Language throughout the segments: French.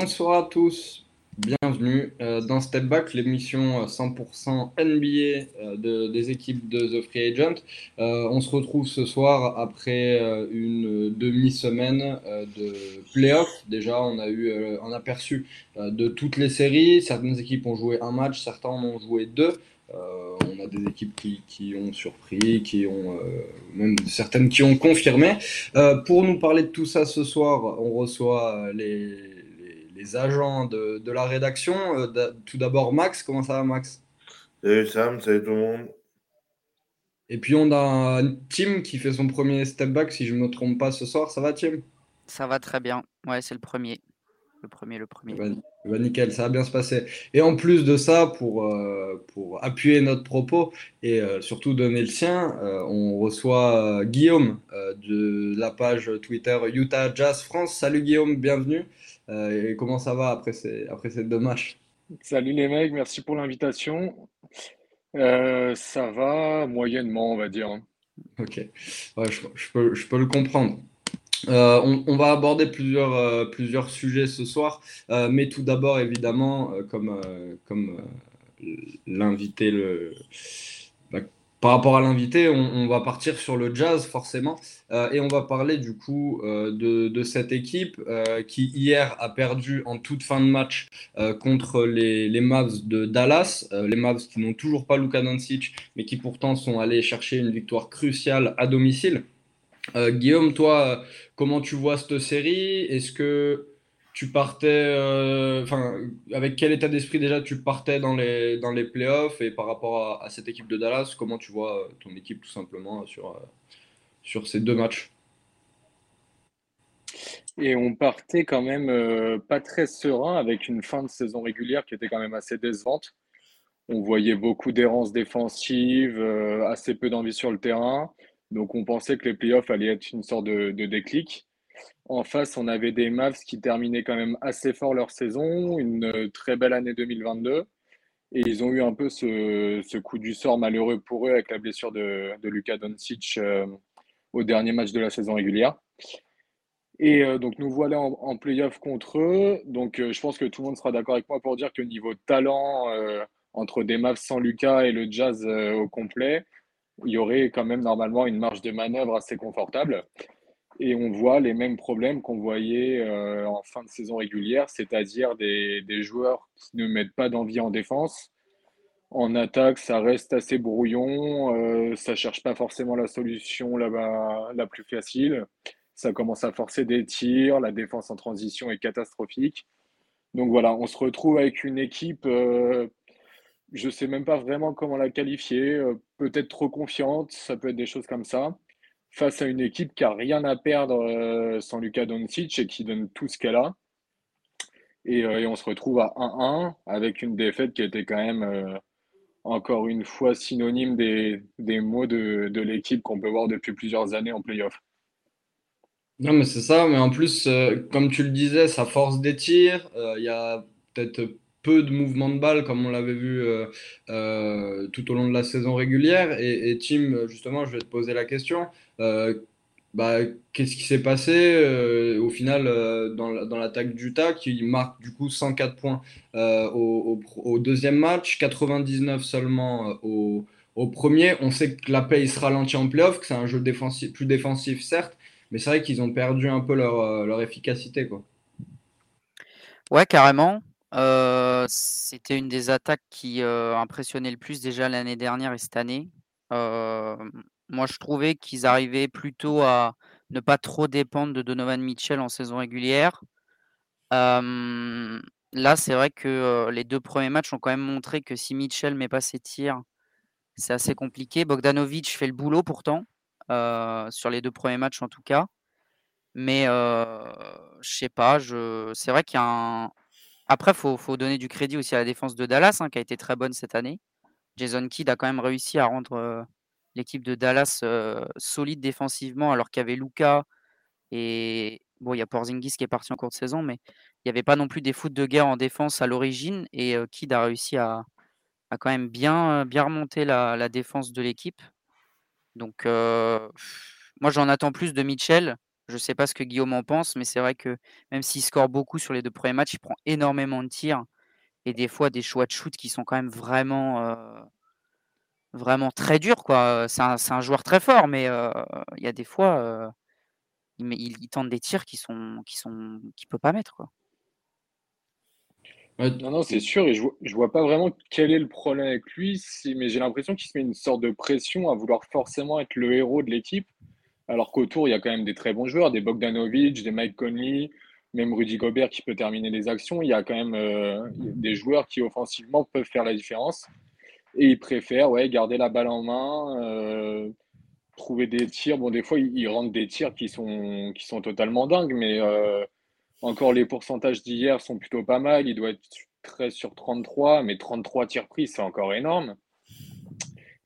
bonsoir à tous, bienvenue euh, dans Step Back, l'émission 100% NBA euh, des équipes de The Free Agent. Euh, on se retrouve ce soir après une demi-semaine de playoffs. Déjà, on a eu un aperçu de toutes les séries. Certaines équipes ont joué un match, certains en ont joué deux. on a des équipes qui, qui ont surpris, qui ont même certaines qui ont confirmé. pour nous parler de tout ça ce soir, on reçoit les les agents de, de la rédaction. Euh, tout d'abord, Max, comment ça va, Max? Salut Sam, salut tout le monde. Et puis on a Tim qui fait son premier step back, si je ne me trompe pas ce soir. Ça va, Tim? Ça va très bien. Ouais, c'est le premier. Le premier, le premier. Bah, bah, nickel, ça va bien se passer. Et en plus de ça, pour, euh, pour appuyer notre propos et euh, surtout donner le sien, on reçoit Guillaume de la page Twitter Utah Jazz France. Salut Guillaume, bienvenue. Euh, et comment ça va après ces, après ces deux matchs? Salut les mecs, merci pour l'invitation. Euh, ça va moyennement, on va dire. Ok, je, peux, je, peux, le comprendre. Euh, on, va aborder plusieurs, plusieurs sujets ce soir, mais tout d'abord, évidemment, comme, comme l'invité le, par rapport à l'invité, on, va partir sur le jazz forcément. Euh, et on va parler du coup euh, de, cette équipe euh, qui hier a perdu en toute fin de match contre les, les, Mavs de Dallas, les Mavs qui n'ont toujours pas Luka Doncic mais qui pourtant sont allés chercher une victoire cruciale à domicile. Guillaume, toi, comment tu vois cette série? Est-ce que tu partais, euh, enfin, avec quel état d'esprit déjà tu partais dans les, dans les playoffs et par rapport à, cette équipe de Dallas, comment tu vois euh, ton équipe tout simplement sur, euh, sur ces deux matchs? Et on partait quand même pas très serein avec une fin de saison régulière qui était quand même assez décevante. On voyait beaucoup d'errances défensives, assez peu d'envie sur le terrain. Donc on pensait que les playoffs allaient être une sorte de déclic. En face, on avait des Mavs qui terminaient quand même assez fort leur saison, une euh, très belle année 2022. Et ils ont eu un peu ce, coup du sort malheureux pour eux avec la blessure de, de Luka Doncic euh, au dernier match de la saison régulière. Et euh, donc nous voilà en, playoff contre eux. Donc je pense que tout le monde sera d'accord avec moi pour dire que niveau talent, entre des Mavs sans Luka et le Jazz au complet, il y aurait quand même normalement une marge de manœuvre assez confortable. Et on voit les mêmes problèmes qu'on voyait euh, en fin de saison régulière, c'est-à-dire des, joueurs qui ne mettent pas d'envie en défense. En attaque, ça reste assez brouillon, euh, ça cherche pas forcément la solution la plus facile. Ça commence à forcer des tirs, la défense en transition est catastrophique. Donc voilà, on se retrouve avec une équipe, euh, je ne sais même pas vraiment comment la qualifier, peut-être trop confiante, ça peut être des choses comme ça face à une équipe qui a rien à perdre euh, sans Lucas Doncic et qui donne tout ce qu'elle a. Euh, et, on se retrouve à 1-1 avec une défaite qui était quand même euh, encore une fois synonyme des, des mots de, de l'équipe qu'on peut voir depuis plusieurs années en playoff. Non, mais c'est ça, mais en plus, comme tu le disais, ça force des tirs. Il y a peut-être peu de mouvements de balle comme on l'avait vu tout au long de la saison régulière. Et, Tim, justement, je vais te poser la question. Euh, bah, qu'est-ce qui s'est passé euh, au final euh, dans, l'attaque d'Utah qui marque du coup 104 points au, deuxième match, 99 seulement au, premier. On sait que la pace ralentit en playoff, que c'est un jeu plus défensif certes, mais c'est vrai qu'ils ont perdu un peu leur, leur efficacité. Quoi. Ouais, carrément. C'était une des attaques qui impressionnait le plus déjà l'année dernière et cette année. Moi, je trouvais qu'ils arrivaient plutôt à ne pas trop dépendre de Donovan Mitchell en saison régulière. là, c'est vrai que les deux premiers matchs ont quand même montré que si Mitchell met pas ses tirs, c'est assez compliqué. Bogdanovic fait le boulot pourtant, sur les deux premiers matchs en tout cas. Mais je sais pas, c'est vrai qu'il y a un. Après, il faut, donner du crédit aussi à la défense de Dallas, hein, qui a été très bonne cette année. Jason Kidd a quand même réussi à rendre l'équipe de Dallas solide défensivement, alors qu'il y avait Luca et bon, il y a Porzingis qui est parti en cours de saison, mais il n'y avait pas non plus des foot de guerre en défense à l'origine et Kid a réussi à, quand même bien, bien remonter la, défense de l'équipe. Donc moi j'en attends plus de Mitchell. Je ne sais pas ce que Guillaume en pense, mais c'est vrai que même s'il score beaucoup sur les deux premiers matchs, il prend énormément de tirs et des fois des choix de shoot qui sont quand même vraiment, vraiment très durs. Quoi. C'est, un, joueur très fort, mais il y a des fois, il, il, tente des tirs qui sont qui sont qui peut pas mettre. Quoi. Non, non, c'est sûr, et je ne vois pas vraiment quel est le problème avec lui, mais j'ai l'impression qu'il se met une sorte de pression à vouloir forcément être le héros de l'équipe, alors qu'autour, il y a quand même des très bons joueurs, des Bogdanovic, des Mike Conley, même Rudy Gobert qui peut terminer les actions. Il y a quand même euh, des joueurs qui offensivement peuvent faire la différence. Et il préfère ouais, garder la balle en main, euh, trouver des tirs. Bon, des fois, il, rentre des tirs qui sont, qui sont totalement dingues, mais euh, encore les pourcentages d'hier sont plutôt pas mal. Il doit être 13 sur 33, mais 33 tirs pris, c'est encore énorme.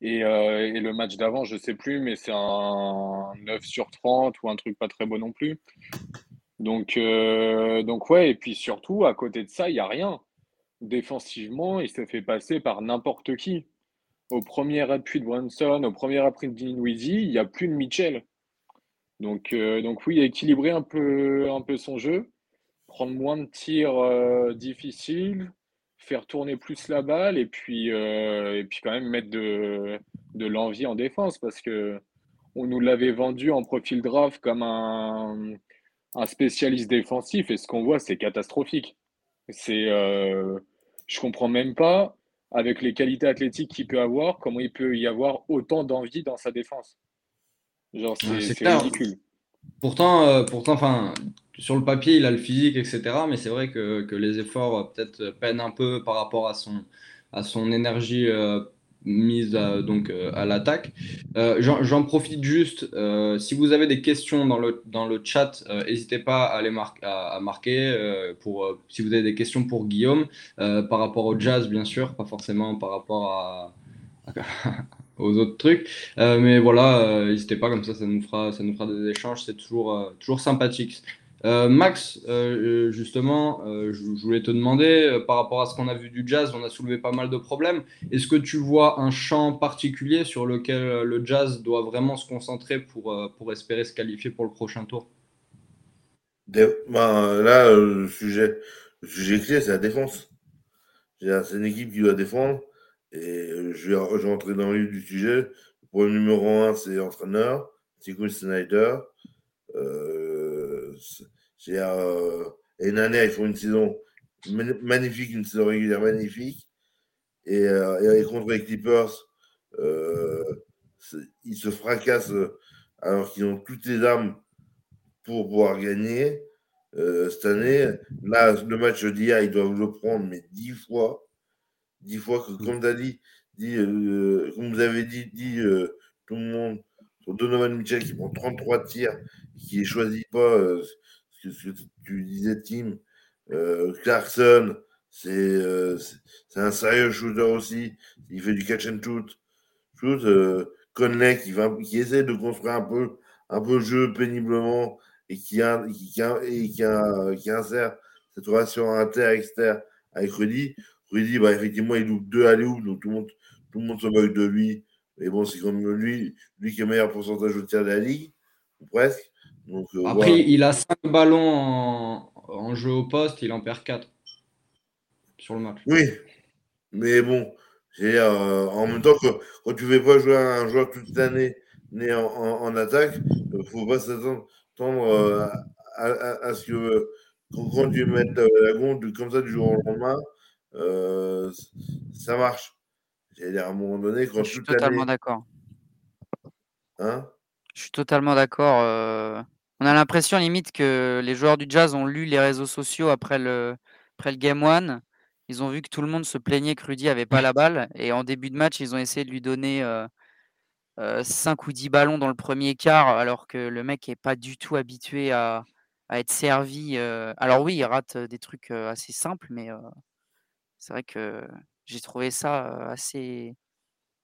Euh, et, le match d'avant, je ne sais plus, mais c'est un 9 sur 30 ou un truc pas très beau non plus. Donc, euh, donc ouais, et puis surtout, à côté de ça, il n'y a rien. Défensivement, il se fait passer par n'importe qui. Au premier appui de Brunson, au premier appui de Dinwiddie, il n'y a plus de Mitchell. Donc, euh, donc oui, équilibrer un peu, un peu son jeu, prendre moins de tirs difficiles, faire tourner plus la balle et puis, euh, et puis quand même mettre de, de l'envie en défense parce que on nous l'avait vendu en profil draft comme un, un spécialiste défensif et ce qu'on voit c'est catastrophique. C'est, euh, je comprends même pas avec les qualités athlétiques qu'il peut avoir comment il peut y avoir autant d'envie dans sa défense. Genre c'est ridicule. Pourtant, euh, pourtant, enfin, sur le papier, il a le physique, etc. Mais c'est vrai que, que les efforts euh, peut-être peinent un peu par rapport à son, à son énergie euh, mise à, donc, à l'attaque. J'en profite juste. si vous avez des questions dans le, dans le chat, n'hésitez pas à les marquer. pour, si vous avez des questions pour Guillaume, par rapport au jazz, bien sûr, pas forcément par rapport à aux autres trucs. Euh, mais voilà, euh, n'hésitez pas, comme ça, ça nous fera, ça nous fera des échanges. C'est toujours, euh, toujours sympathique. Max, justement, je, voulais te demander, par rapport à ce qu'on a vu du jazz, on a soulevé pas mal de problèmes. Est-ce que tu vois un champ particulier sur lequel le jazz doit vraiment se concentrer pour, pour espérer se qualifier pour le prochain tour? Ben, Là, le sujet, le sujet clé, c'est la défense. C'est une équipe qui doit défendre. Et euh, je vais, rentrer dans le vif du sujet. Pour le numéro 1, c'est entraîneur, Tico Snyder. Euh, euh, et une année, ils font une saison magnifique, une saison régulière magnifique. Et, et contre les Clippers, ils se fracassent alors qu'ils ont toutes les armes pour pouvoir gagner. cette année, là, le match d'hier, ils doivent le prendre, mais dix fois dix fois que, mmh. comme tu as dit, dit euh, comme vous avez dit, dit euh, tout le monde, sur Donovan Mitchell qui prend 33 tirs, qui ne choisit pas euh, ce, que, tu disais, Tim. Clarkson, c'est un sérieux shooter aussi. Il fait du catch and shoot. shoot Conley qui, va, qui essaie de construire un peu, un peu le jeu péniblement et qui, a, qui, qui, et qui, a, qui insère cette relation inter-externe avec Rudy. Rudy, bah, effectivement, il loupe deux alley donc tout le monde, tout le monde se moque de lui. Mais bon, c'est comme lui, lui qui a le meilleur pourcentage de tir de la ligue, ou presque. Donc, euh, Après, il a 5 ballons en, jeu au poste, il en perd 4 sur le match. Oui, mais bon, euh, en même temps, que, quand tu ne fais pas jouer un joueur toute l'année né en, attaque, il ne faut pas s'attendre euh, à, ce que quand, tu mettes la gonde comme ça du jour au lendemain, euh, ça marche. J'allais à un moment donné, quand Je suis totalement d'accord. Hein? Je suis totalement d'accord. Euh, on a l'impression limite que les joueurs du Jazz ont lu les réseaux sociaux après le, après le Game One. Ils ont vu que tout le monde se plaignait que Rudy avait pas la balle. Et en début de match, ils ont essayé de lui donner 5 euh, ou 10 ballons dans le premier quart, alors que le mec n'est pas du tout habitué à, à être servi. Alors oui, il rate des trucs assez simples, mais c'est vrai que j'ai trouvé ça assez,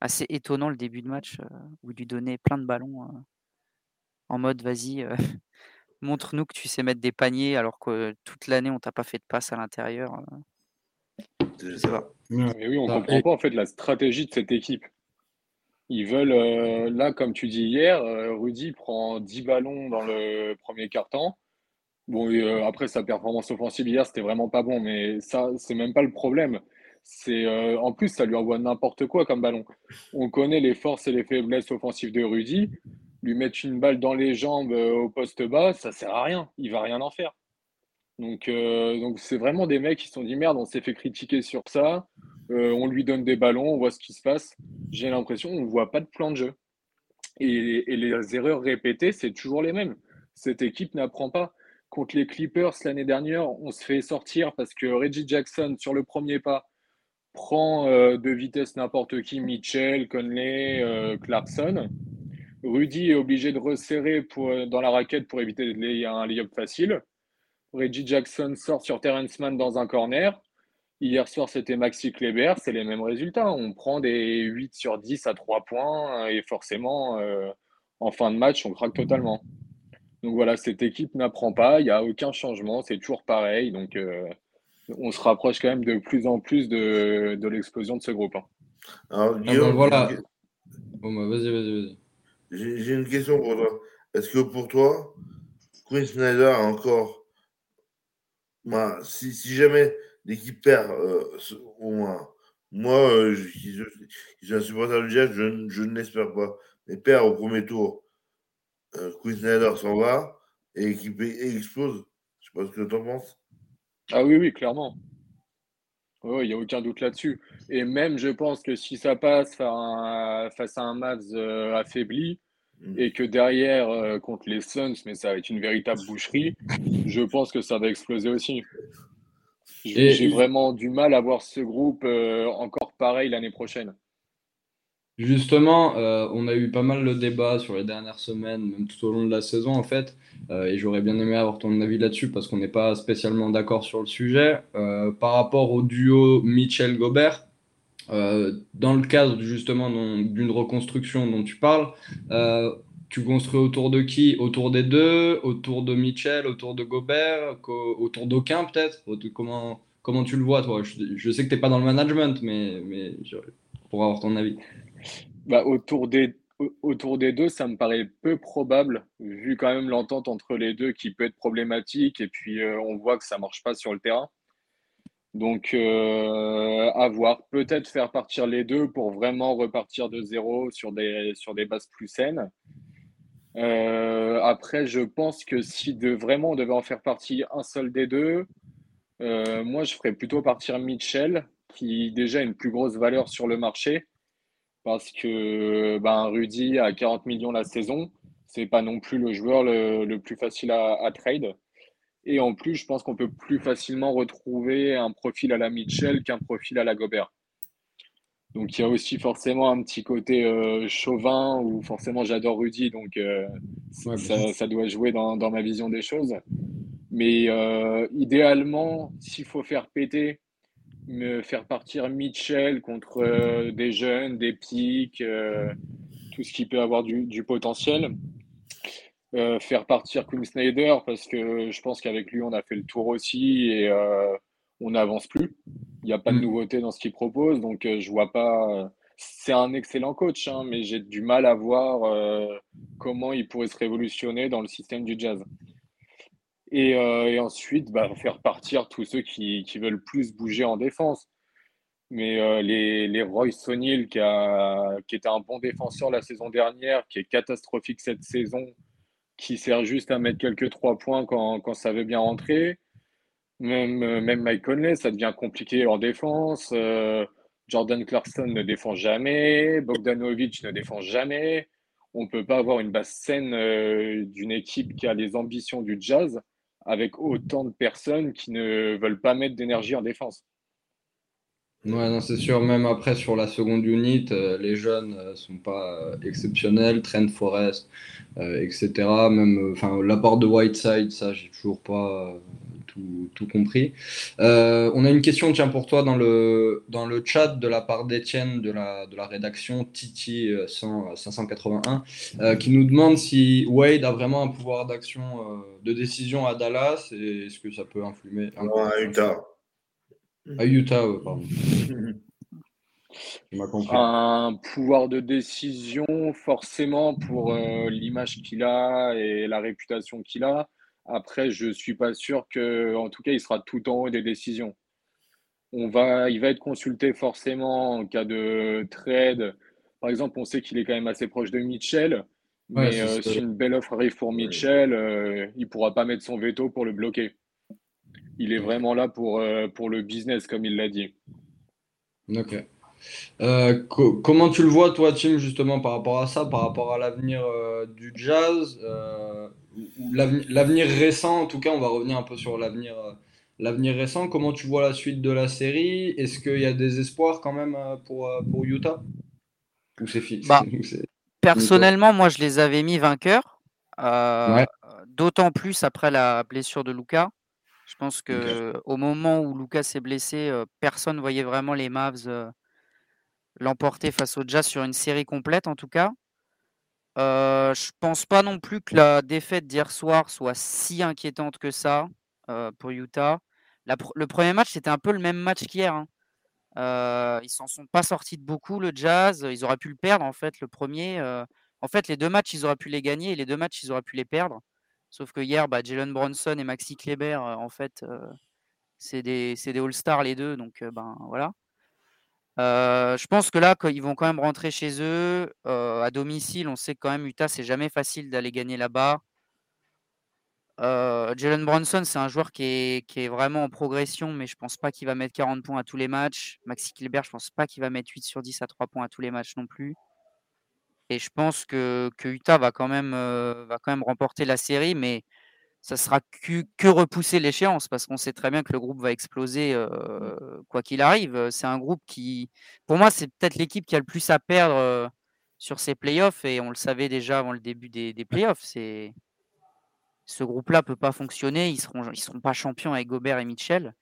assez étonnant le début de match où il lui donnait plein de ballons en mode vas-y, montre-nous que tu sais mettre des paniers alors que toute l'année on t'a pas fait de passe à l'intérieur. Je sais pas. Mais oui, on comprend pas en fait la stratégie de cette équipe. Ils veulent, euh, là, comme tu dis hier, euh, Rudy prend 10 ballons dans le premier quart-temps. Bon, euh, après, sa performance offensive hier, c'était vraiment pas bon, mais ça, c'est même pas le problème. C'est, en plus, ça lui envoie n'importe quoi comme ballon. On connaît les forces et les faiblesses offensives de Rudy. Lui mettre une balle dans les jambes au poste bas, ça sert à rien. Il va rien en faire. Donc, donc c'est vraiment des mecs qui se sont dit merde, on s'est fait critiquer sur ça. on lui donne des ballons, on voit ce qui se passe j'ai l'impression qu'on ne voit pas de plan de jeu. Et, les erreurs répétées, c'est toujours les mêmes. Cette équipe n'apprend pas. Contre les Clippers l'année dernière, on se fait sortir parce que Reggie Jackson, sur le premier pas, prend euh, de vitesse n'importe qui, Mitchell, Conley, euh, Clarkson. Rudy est obligé de resserrer pour, dans la raquette pour éviter un layup facile. Reggie Jackson sort sur Terrence Mann dans un corner. Hier soir, c'était Maxi Kleber, c'est les mêmes résultats. On prend des 8 sur 10 à 3 points et forcément, euh, en fin de match, on craque totalement. Donc voilà, cette équipe n'apprend pas, il n'y a aucun changement, c'est toujours pareil. Donc euh, on se rapproche quand même de plus en plus de, l'explosion de ce groupe. Hein. Alors, ah ben voilà. Bon, bah, vas-y, vas-y, vas-y. J'ai une question pour toi. Est-ce que pour toi, Quinn Snyder a encore. Bah, si, si jamais l'équipe perd euh, au moins. Moi, euh, je, suis un supporter du Jazz, je, je ne l'espère pas. Mais perd au premier tour, euh, Quinn Snyder s'en va et l'équipe explose. Je sais pas ce que tu en penses. Ah oui, oui, clairement. Il n'y a aucun doute là-dessus. Et même, je pense que si ça passe face à un Mavs affaibli, mm. et que derrière, contre les Suns, mais ça va être une véritable boucherie, je pense que ça va exploser aussi. J'ai vraiment du mal à voir ce groupe euh, encore pareil l'année prochaine. Justement, euh, on a eu pas mal de débats sur les dernières semaines, même tout au long de la saison en fait, euh, et j'aurais bien aimé avoir ton avis là-dessus parce qu'on n'est pas spécialement d'accord sur le sujet. par rapport au duo Mitchell-Gobert, dans le cadre justement d'une reconstruction dont tu parles, tu construis autour de qui? Autour des deux? Autour de Mitchell Autour de Gobert? Autour d'aucun peut-être? Comment, comment tu le vois toi? Je, sais que tu n'es pas dans le management, mais, mais pour avoir ton avis. Bah, autour, des, autour des deux, ça me paraît peu probable, vu quand même l'entente entre les deux qui peut être problématique, et puis euh, on voit que ça ne marche pas sur le terrain. Donc, euh, à voir. Peut-être faire partir les deux pour vraiment repartir de zéro sur des, sur des bases plus saines. Euh, après, je pense que si de vraiment on devait en faire partie un seul des deux, moi je ferais plutôt partir Mitchell, qui déjà a une plus grosse valeur sur le marché, parce que ben, Rudy a 40 millions la saison, c'est pas non plus le joueur le, plus facile à, trade. Et en plus, je pense qu'on peut plus facilement retrouver un profil à la Mitchell qu'un profil à la Gobert. Donc il y a aussi forcément un petit côté euh, chauvin où forcément j'adore Rudy, donc euh, ça, doit jouer dans, ma vision des choses. Mais euh, idéalement, s'il faut faire péter, me faire partir Mitchell contre des jeunes, des pics, tout ce qui peut avoir du, du potentiel. faire partir Quinn Snyder parce que je pense qu'avec lui on a fait le tour aussi et on n'avance plus. Il n'y a pas de mm. nouveauté dans ce qu'il propose, donc euh, je vois pas. Euh, c'est un excellent coach, hein, mais j'ai du mal à voir euh, comment il pourrait se révolutionner dans le système du jazz. Et, ensuite, bah, faire partir tous ceux qui, veulent plus bouger en défense. Mais les, les Royce O'Neill, qui, qui était un bon défenseur la saison dernière, qui est catastrophique cette saison, qui sert juste à mettre quelques trois points quand, quand ça veut bien rentrer. Même, euh, même Mike Conley, ça devient compliqué en défense. Euh, Jordan Clarkson ne défend jamais. Bogdanovic ne défend jamais. On ne peut pas avoir une basse scène euh, d'une équipe qui a les ambitions du jazz avec autant de personnes qui ne veulent pas mettre d'énergie en défense. Ouais, non, c'est sûr. Même après, sur la seconde unit, les jeunes ne sont pas exceptionnels. Trent Forest, etc. Même enfin, l'apport de Whiteside, ça, j'ai toujours pas tout, compris. Euh, on a une question, tiens, pour toi dans le, dans le chat de la part d'Étienne de la, de la rédaction Titi 581, euh, euh, qui nous demande si Wade a vraiment un pouvoir d'action, de décision à Dallas et est-ce que ça peut influer à Utah. À Utah, pardon. Un pouvoir de décision, forcément, pour euh, l'image qu'il a et la réputation qu'il a. Après, je ne suis pas sûr que, en tout cas, il sera tout en haut des décisions. On va, il va être consulté forcément en cas de trade. Par exemple, on sait qu'il est quand même assez proche de Mitchell. Mais euh, si une belle offre arrive pour Mitchell, euh, il ne pourra pas mettre son veto pour le bloquer. Il est vraiment là pour, pour le business, comme il l'a dit. Ok. Euh, comment tu le vois, toi, Tim, justement, par rapport à ça, par rapport à l'avenir euh, du jazz, euh, ou l'avenir récent, en tout cas, on va revenir un peu sur l'avenir l'avenir récent. Comment tu vois la suite de la série? Est-ce qu'il y a des espoirs quand même pour, pour Utah? Ou c'est fini bah, Personnellement, moi, je les avais mis vainqueurs. D'autant plus après la blessure de Luca. Je pense que au moment où Lucas s'est blessé, personne ne voyait vraiment les Mavs l'emporter face au Jazz sur une série complète en tout cas. Euh, je pense pas non plus que la défaite d'hier soir soit si inquiétante que ça pour Utah. le premier match, c'était un peu le même match qu'hier. Hein. Euh, ils s'en sont pas sortis de beaucoup, le Jazz. Ils auraient pu le perdre en fait, le premier. en fait, les deux matchs, ils auraient pu les gagner et les deux matchs, ils auraient pu les perdre. Sauf que hier, bah, Jalen Bronson et Maxi Kleber, en fait, c'est des, des All-Stars les deux. Donc, ben voilà. Je pense que là, ils vont quand même rentrer chez eux. à domicile, on sait quand même, Utah, c'est jamais facile d'aller gagner là-bas. Jalen Bronson, c'est un joueur qui est, vraiment en progression, mais je pense pas qu'il va mettre 40 points à tous les matchs. Maxi Kleber, je pense pas qu'il va mettre 8 sur 10 à 3 points à tous les matchs non plus. Et je pense que, que Utah va quand, même, va quand même remporter la série, mais ça sera que, que repousser l'échéance parce qu'on sait très bien que le groupe va exploser mmh. quoi qu'il arrive. C'est un groupe qui, pour moi, c'est peut-être l'équipe qui a le plus à perdre sur ces playoffs et on le savait déjà avant le début des, des playoffs. C'est ce groupe-là peut pas fonctionner. Ils seront, ils seront pas champions avec Gobert et Mitchell.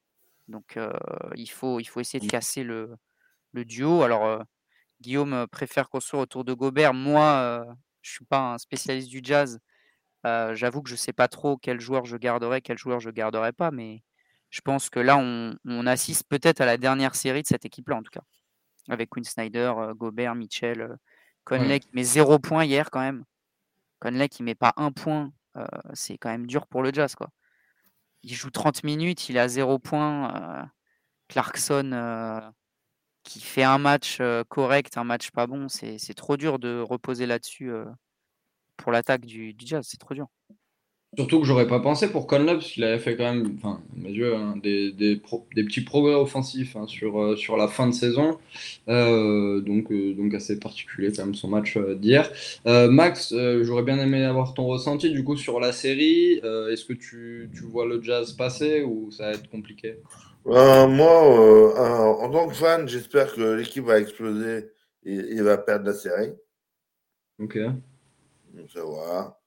Donc il faut, il faut essayer de mmh. casser le, le duo. Alors Guillaume préfère construire autour de Gobert. Moi, je suis pas un spécialiste du jazz. J'avoue que je sais pas trop quel joueur je garderai, quel joueur je garderai pas, mais je pense que là, on, assiste peut-être à la dernière série de cette équipe-là, en tout cas. Avec Quinn Snyder, Gobert, Mitchell, Conley qui met zéro point hier quand même. Conley qui met pas un point, c'est quand même dur pour le Jazz, quoi. Il joue 30 minutes, il a zéro point. Clarkson qui fait un match correct, un match pas bon, c'est trop dur de reposer là-dessus pour l'attaque du, Jazz, c'est trop dur. Surtout que j'aurais pas pensé pour Conley, parce qu'il avait fait quand même, enfin, à mes yeux, hein, des, des, petits progrès offensifs hein, sur, sur la fin de saison. donc, donc assez particulier quand même son match d'hier. Max, j'aurais bien aimé avoir ton ressenti du coup sur la série. Est-ce que tu, tu, vois le Jazz passer ou ça va être compliqué? Euh, moi, euh, en tant que fan, j'espère que l'équipe va exploser et, va perdre la série. Ok. Donc ça va.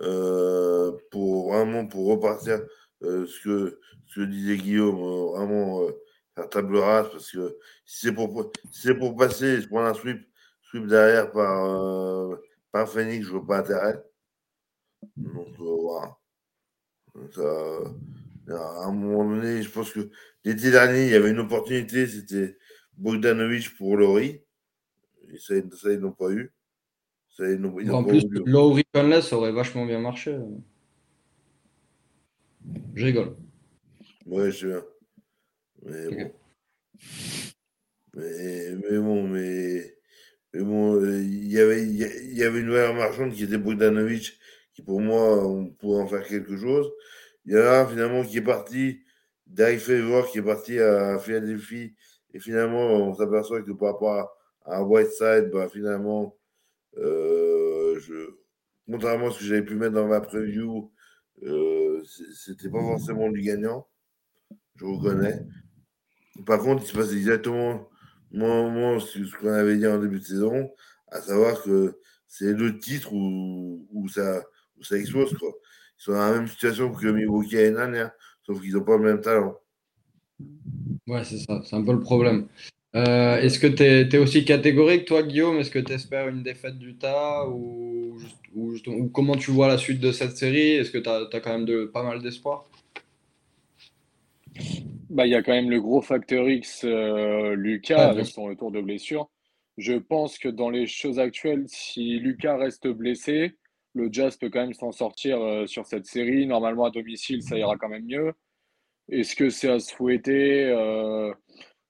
Euh, pour vraiment pour repartir ce, que, ce que disait Guillaume, vraiment faire table rase parce que si c'est pour, si pour passer se prendre un sweep, sweep derrière par, par Phoenix, je vois pas intérêt. Donc voilà. Ça, à un moment donné, je pense que l'été dernier, il y avait une opportunité, c'était Bogdanovic pour Laurie. Et ça, ils n'ont pas eu. En plus, Conless, ça aurait vachement bien marché. Je rigole. Ouais, je viens. Mais bon. Mais, bon, mais, mais bon, il y avait, il y avait une valeur marchande qui était Bogdanovic, qui pour moi, on pourrait en faire quelque chose. Il y en a finalement qui est parti, Derek Favor qui est parti à Philadelphie, et finalement on s'aperçoit que par rapport à, Whiteside, bah, finalement, euh, je, contrairement à ce que j'avais pu mettre dans ma preview, euh, c'était pas forcément du gagnant, je reconnais. Par contre, il se passe exactement moi, ce qu'on avait dit en début de saison, à savoir que c'est le titre où, ça, où ça explose. Quoi sont dans la même situation que Milwaukee et dernière, sauf qu'ils n'ont pas le même talent. Ouais, c'est ça, c'est un peu le problème. Euh, est-ce que tu es, aussi catégorique, toi, Guillaume? Est-ce que tu espères une défaite du tas ou, ou, comment tu vois la suite de cette série? Est-ce que tu as, quand même de, pas mal d'espoir? Bah, il y a quand même le gros facteur X, euh, Lucas, bien avec son retour de blessure. Je pense que dans les choses actuelles, si Lucas reste blessé, le Jazz peut quand même s'en sortir euh, sur cette série. Normalement, à domicile, ça ira quand même mieux. Est-ce que c'est à souhaiter?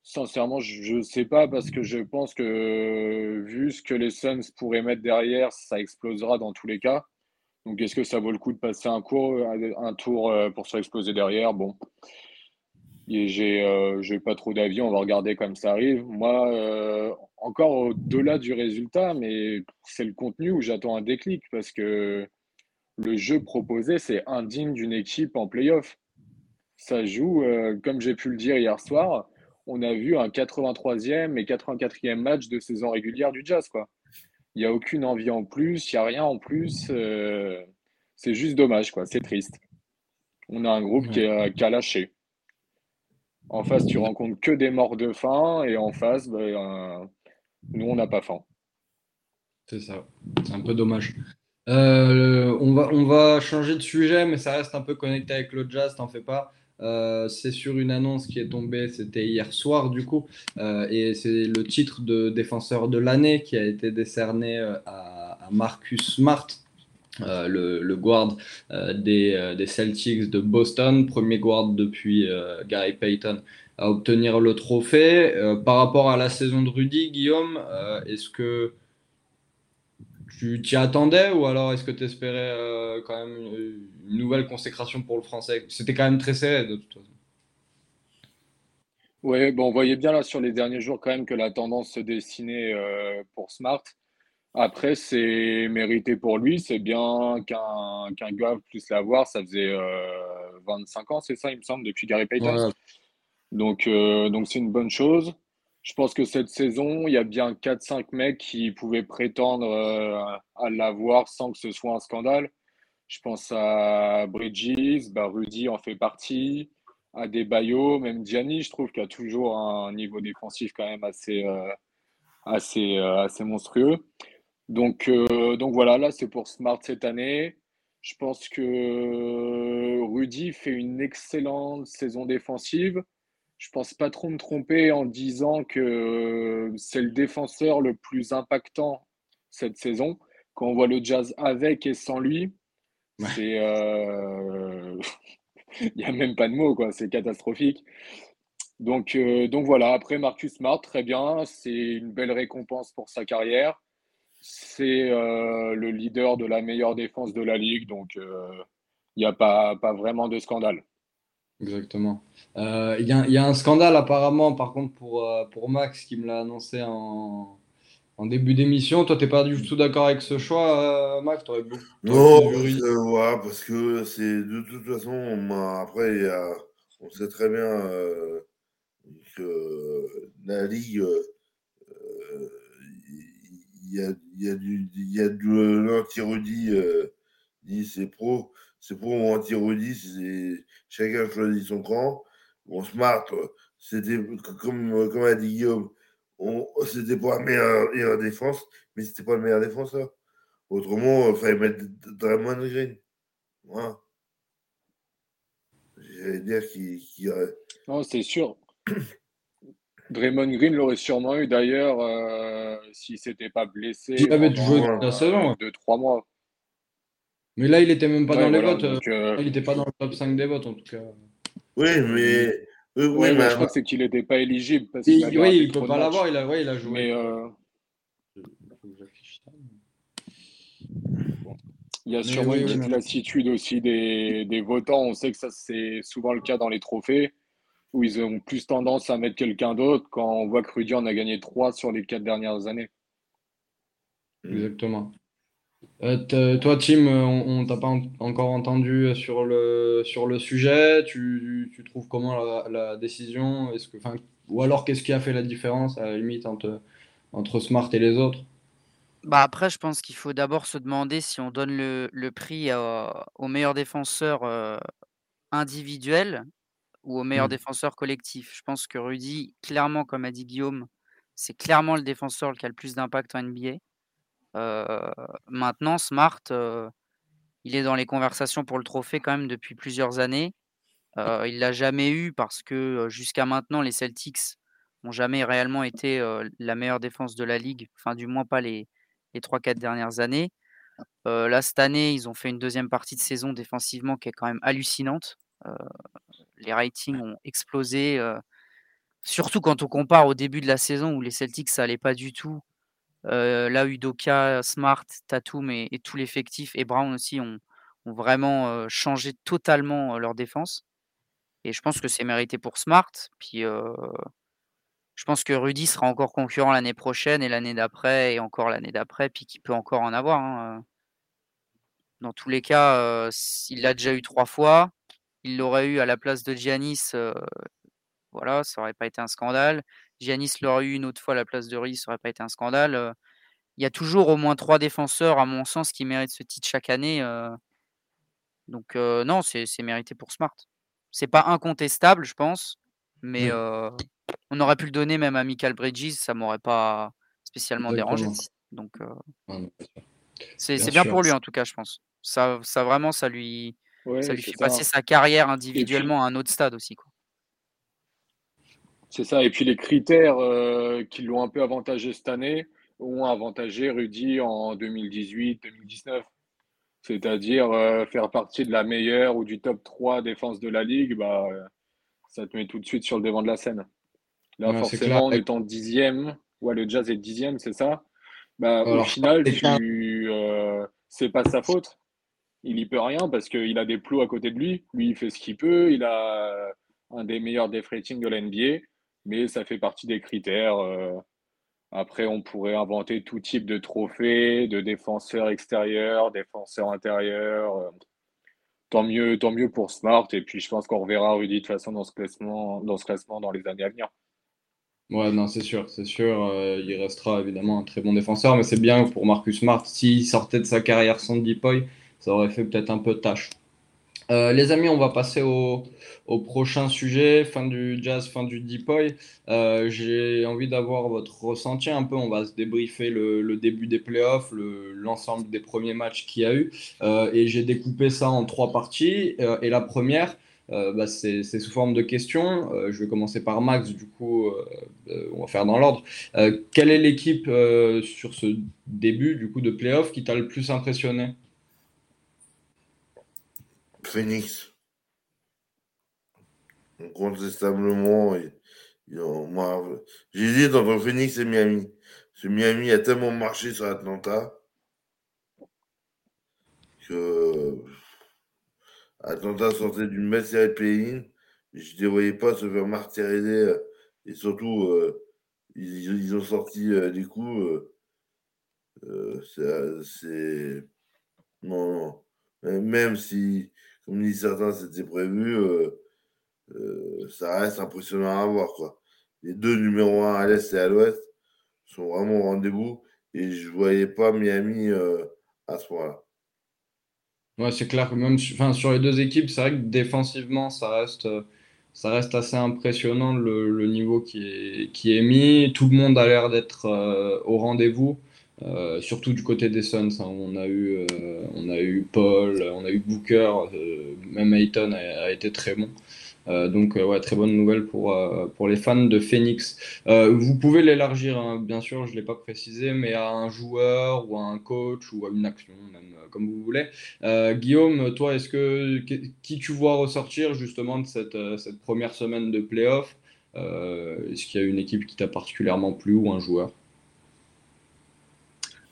Sincèrement, je ne sais pas parce que je pense que vu ce que les Suns pourraient mettre derrière, ça explosera dans tous les cas. Donc, est-ce que ça vaut le coup de passer un, cours, un tour euh, pour se exploser derrière? Bon, j'ai euh, pas trop d'avis, on va regarder comme ça arrive. Moi, euh, encore au-delà du résultat, mais c'est le contenu où j'attends un déclic parce que le jeu proposé, c'est indigne d'une équipe en playoff. Ça joue, euh, comme j'ai pu le dire hier soir, on a vu un 83e et 84e match de saison régulière du Jazz, quoi. Il n'y a aucune envie en plus, il n'y a rien en plus. euh, c'est juste dommage, quoi. C'est triste. On a un groupe qui, a, lâché. En face, tu rencontres que des morts de faim, et en face, ben, euh, nous, on n'a pas faim. C'est ça. C'est un peu dommage. Euh, on va, on va changer de sujet, mais ça reste un peu connecté avec le jazz, t'en fais pas. Euh, c'est sur une annonce qui est tombée, c'était hier soir du coup, euh, et c'est le titre de défenseur de l'année qui a été décerné euh, à, Marcus Smart, le, le guard des, des Celtics de Boston, premier guard depuis Gary Payton à obtenir le trophée. Par rapport à la saison de Rudy, Guillaume, est-ce que tu t'y attendais ou alors est-ce que tu espérais euh, quand même une, une nouvelle consécration pour le français? C'était quand même très serré de toute façon. Ouais, bon, on voyait bien là sur les derniers jours quand même que la tendance se dessinait euh, pour Smart. Après, c'est mérité pour lui. C'est bien qu'un qu'un gars puisse l'avoir. Ça faisait euh, 25 ans, c'est ça, il me semble, depuis Gary Payton. Ouais, Donc, euh, donc c'est une bonne chose. Je pense que cette saison, il y a bien quatre cinq mecs qui pouvaient prétendre euh, à l'avoir sans que ce soit un scandale. Je pense à Bridges, bah Rudy en fait partie, à Adebayo, même Gianni, je trouve qu'il a toujours un niveau défensif quand même assez, euh, assez, euh, assez monstrueux. Donc, donc voilà, là c'est pour Smart cette année. Je pense que Rudy fait une excellente saison défensive. Je pense pas trop me tromper en disant que c'est le défenseur le plus impactant cette saison. Quand on voit le Jazz avec et sans lui, ouais. c'est euh... il n'y a même pas de mots, quoi. C'est catastrophique. Donc, euh, donc voilà, après Marcus Smart, très bien, c'est une belle récompense pour sa carrière. C'est euh, le leader de la meilleure défense de la ligue, donc euh, il n'y a pas, pas vraiment de scandale. Exactement. Euh, Il y a, il y a un scandale apparemment, par contre, pour, euh, pour Max qui me l'a annoncé en, en début d'émission. Toi, t'es pas du tout d'accord avec ce choix, euh, Max? T'aurais beaucoup, Non, euh, voilà, parce que c'est de toute façon, on après, il y a- on sait très bien euh, que la Ligue, euh, il y a, y a du, y a de l'anti-Rudy, dit c'est pro, c'est pro ou anti-Rudy, c'est chacun choisit son camp. Bon, Smart, euh, c'était comme, comme a dit Guillaume, c'était pour la meilleure, défense, mais c'était pas le meilleur défenseur. Autrement, il fallait mettre Draymond Green. Voilà. J'allais dire qu'il aurait- Non, c'est sûr. Draymond Green l'aurait sûrement eu d'ailleurs euh, s'il s'était pas blessé Il avait joué ouais. euh, deux, trois mois. Mais là, il était même pas Ouais, dans les votes. euh, donc, euh, Il était pas dans le top 5 des votes, en tout cas. Oui, mais. Oui, oui, ouais, mais mais je crois que c'est qu'il n'était pas éligible parce Il- oui, il trop peut pas l'avoir. Il a, ouais, il a joué. Mais euh, Faut que j'affiche ça. il y a sûrement oui, une petite lassitude aussi des, des votants. On sait que ça, c'est souvent le cas dans les trophées où ils ont plus tendance à mettre quelqu'un d'autre quand on voit que Rudy en a gagné trois sur les quatre dernières années. Exactement. Euh, t- toi, Tim, euh, on, on t'a pas en- encore entendu sur le, sur le sujet. Tu, tu trouves comment la, la décision? Est-ce que, ou alors, qu'est-ce qui a fait la différence à la limite entre, entre Smart et les autres? Bah après, je pense qu'il faut d'abord se demander si on donne le, le prix à- au meilleur défenseur euh, individuel ou au meilleur Mm. défenseur collectif. Je pense que Rudy, clairement, comme a dit Guillaume, c'est clairement le défenseur qui a le plus d'impact en NBA. Euh, maintenant, Smart, euh, il est dans les conversations pour le trophée quand même depuis plusieurs années. Euh, il l'a jamais eu parce que jusqu'à maintenant, les Celtics n'ont jamais réellement été la meilleure défense de la ligue, enfin du moins pas les, les 3-4 dernières années. là, cette année, ils ont fait une deuxième partie de saison défensivement qui est quand même hallucinante. les ratings ont explosé, surtout quand on compare au début de la saison où les Celtics, ça allait pas du tout. Là, Udoka, Smart, Tatum et, tout l'effectif et Brown aussi ont, vraiment changé totalement leur défense. Et je pense que c'est mérité pour Smart. Puis je pense que Rudy sera encore concurrent l'année prochaine et l'année d'après et encore l'année d'après, puis qu'il peut encore en avoir. Hein, Dans tous les cas, il l'a déjà eu trois fois. Il l'aurait eu à la place de Giannis. voilà, ça n'aurait pas été un scandale. Giannis l'aurait eu une autre fois à la place de Rudy, ça n'aurait pas été un scandale. Il y a toujours au moins trois défenseurs, à mon sens, qui méritent ce titre chaque année. Donc non, c'est mérité pour Smart. C'est pas incontestable, je pense, mais on aurait pu le donner même à Michael Bridges, ça m'aurait pas spécialement dérangé. Donc c'est bien pour lui en tout cas, je pense. Ça, ça vraiment, ça lui, ça lui fait passer sa carrière individuellement à un autre stade aussi. C'est ça. Et puis les critères qui l'ont un peu avantagé cette année ont avantagé Rudy en 2018-2019. C'est-à-dire faire partie de la meilleure ou du top 3 défense de la ligue, bah, ça te met tout de suite sur le devant de la scène. Là, forcément, en étant dixième, ouais, le jazz est dixième, c'est ça. Bah, au final, tu, euh, c'est pas sa faute. Il y peut rien parce qu'il a des plots à côté de lui. Lui, il fait ce qu'il peut. Il a un des meilleurs def ratings de l'NBA, mais ça fait partie des critères. Euh. Après, on pourrait inventer tout type de trophées, de défenseurs extérieurs, défenseurs intérieurs. Euh. Tant mieux, pour Smart. Et puis, je pense qu'on reverra Rudy de toute façon dans ce classement, dans les années à venir. Ouais, non, c'est sûr, c'est sûr. Euh, il restera évidemment un très bon défenseur, mais c'est bien pour Marcus Smart. S'il sortait de sa carrière sans Deepoy, ça aurait fait peut-être un peu de tâche. Euh, les amis, on va passer au, prochain sujet, fin du jazz, fin du Deepoy. Euh, j'ai envie d'avoir votre ressenti un peu. On va se débriefer le, début des playoffs, l'ensemble des premiers matchs qu'il y a eu. et j'ai découpé ça en trois parties. et la première, euh, bah, c'est sous forme de questions. Euh, je vais commencer par Max, du coup, euh, on va faire dans l'ordre. quelle est l'équipe sur ce début du coup de playoff qui t'a le plus impressionné? Phoenix. Incontestablement, j'hésite entre Phoenix et Miami. Ce Miami a tellement marché sur Atlanta que Atlanta sortait d'une belle série de play Je ne les voyais pas se faire martyriser. Euh, et surtout, euh, ils, ont sorti euh, des coups. c'est. Non, Même si, comme disent certains, c'était prévu, ça reste impressionnant à voir. Quoi. Les deux numéros 1 à l'Est et à l'Ouest sont vraiment au rendez-vous. Et je ne voyais pas Miami à ce point-là. Ouais, c'est clair que même sur les deux équipes, c'est vrai que défensivement, ça reste, ça reste assez impressionnant le, niveau qui est, qui est mis. Tout le monde a l'air d'être euh, au rendez-vous, euh, surtout du côté des Suns. Hein. On, a eu, euh, on a eu Paul, on a eu Booker, même Ayton a, été très bon. Euh, donc, euh, ouais, très bonne nouvelle pour, euh, pour les fans de Phoenix. vous pouvez l'élargir, hein, bien sûr, je ne l'ai pas précisé, mais à un joueur ou à un coach ou à une action, comme vous voulez. Guillaume, toi, est-ce que qui tu vois ressortir justement de cette, cette première semaine de playoff? Est-ce qu'il y a une équipe qui t'a particulièrement plu ou un joueur?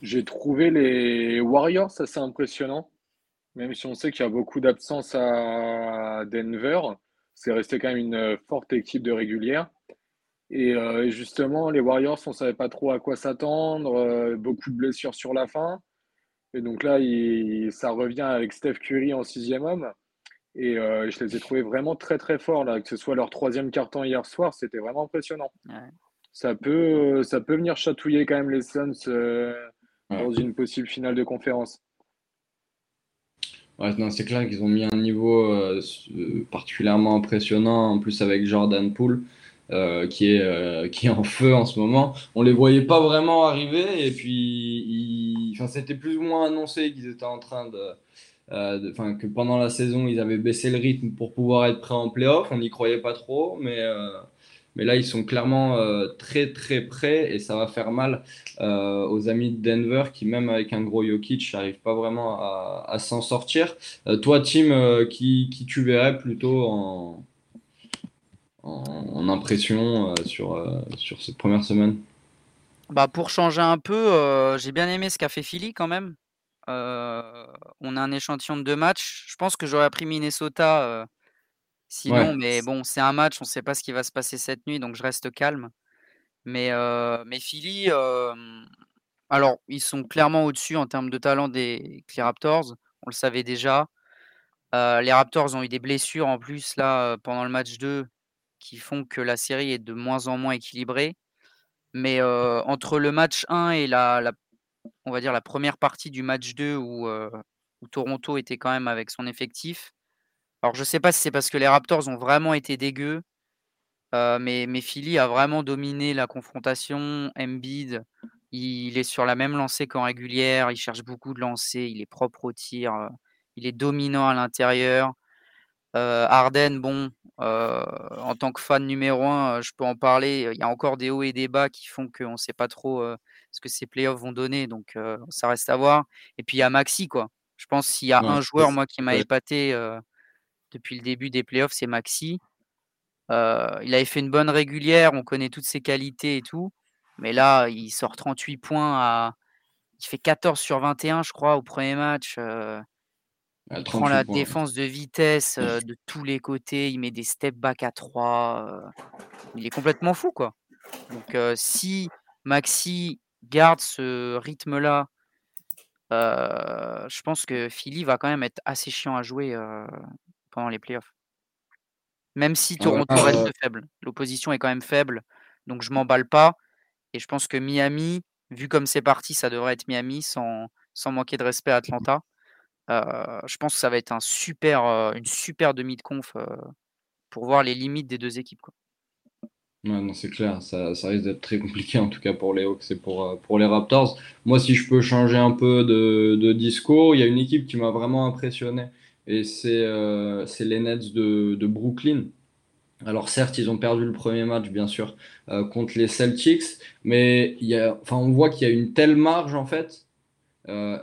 J'ai trouvé les Warriors assez impressionnants, même si on sait qu'il y a beaucoup d'absence à Denver c'est resté quand même une euh, forte équipe de régulière. Euh, et, justement, les Warriors, on ne savait pas trop à quoi s'attendre, euh, beaucoup de blessures sur la fin. Et donc là, ça revient avec Steph Curry en sixième homme. Et je les ai trouvés vraiment très très forts, là, que ce soit leur troisième carton hier soir, c'était vraiment impressionnant. Ça, peut, ça peut venir chatouiller quand même les Suns dans une possible finale de conférence c'est clair qu'ils ont mis un niveau euh, euh, particulièrement impressionnant, en plus avec Jordan Poole, euh, qui, est, qui est en feu en ce moment. On les voyait pas vraiment arriver, et puis enfin, c'était plus ou moins annoncé qu'ils étaient en train de, enfin que pendant la saison ils avaient baissé le rythme pour pouvoir être prêts en playoff. On n'y croyait pas trop, mais mais là, ils sont clairement euh, très très près et ça va faire mal euh, aux amis de Denver qui, même avec un gros Jokic, n'arrivent pas vraiment à, s'en sortir. Euh, toi, Tim, qui, qui, tu verrais plutôt en, en, impression sur, sur cette première semaine? Bah pour changer un peu, j'ai bien aimé ce qu'a fait Philly quand même. on a un échantillon de deux matchs. Je pense que j'aurais pris Minnesota Sinon, mais bon, c'est un match, on ne sait pas ce qui va se passer cette nuit, donc je reste calme. Mais, mais Philly, alors, ils sont clairement au-dessus en termes de talent des, Raptors. On le savait déjà. les Raptors ont eu des blessures en plus là pendant le match 2 qui font que la série est de moins en moins équilibrée. Mais entre le match 1 et la, on va dire la première partie du match 2 où, où Toronto était quand même avec son effectif, alors je sais pas si c'est parce que les Raptors ont vraiment été dégueux, mais mais Philly a vraiment dominé la confrontation. Embiid, il est sur la même lancée qu'en régulière, il cherche beaucoup de lancers, il est propre au tir, il est dominant à l'intérieur. Harden, bon, en tant que fan numéro un, je peux en parler, il y a encore des hauts et des bas qui font qu'on ne sait pas trop, ce que ces playoffs vont donner, donc ça reste à voir et puis il y a Maxi, quoi. Je pense s'il y a un joueur, moi, qui m'a épaté, depuis le début des playoffs, c'est Maxi. il avait fait une bonne régulière, on connaît toutes ses qualités et tout. Mais là, il sort 38 points à. Il fait 14 sur 21, je crois, au premier match. il prend la défense de vitesse de tous les côtés. Il met des step back à 3. il est complètement fou, quoi. Donc, si Maxi garde ce rythme-là, je pense que Philly va quand même être assez chiant à jouer pendant les playoffs. Même si ah Toronto reste faible. L'opposition est quand même faible, donc je m'emballe pas. Et je pense que Miami, vu comme c'est parti, ça devrait être Miami sans, sans manquer de respect à Atlanta. je pense que ça va être un super, une super demi de conf pour voir les limites des deux équipes. Quoi. non, c'est clair, ça, ça risque d'être très compliqué en tout cas pour les Hawks et pour, pour les Raptors. Moi, si je peux changer un peu de, de discours, il y a une équipe qui m'a vraiment impressionné et euh, c'est les Nets de, Brooklyn. Alors certes, ils ont perdu le premier match, bien sûr, euh, contre les Celtics, mais y a, enfin, on voit qu'il y a une telle marge, en fait. Euh,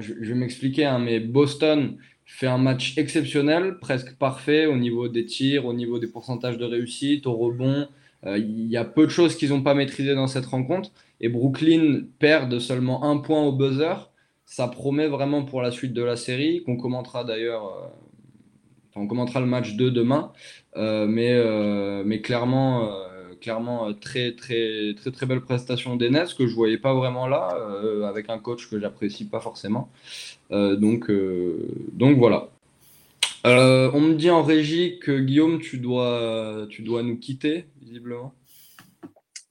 je, vais m'expliquer, hein, mais Boston fait un match exceptionnel, presque parfait au niveau des tirs, au niveau des pourcentages de réussite, au rebond. Il y a peu de choses qu'ils n'ont pas maîtrisées dans cette rencontre. Et Brooklyn perd seulement un point au buzzer ça promet vraiment pour la suite de la série, qu'on commentera d'ailleurs, euh, on commentera le match 2 demain, euh, mais, euh, mais clairement, clairement très, très, très, très belle prestation d'Enes que je voyais pas vraiment là, avec un coach que j'apprécie pas forcément. donc, donc voilà. on me dit en régie que Guillaume, tu dois, tu dois nous quitter, visiblement.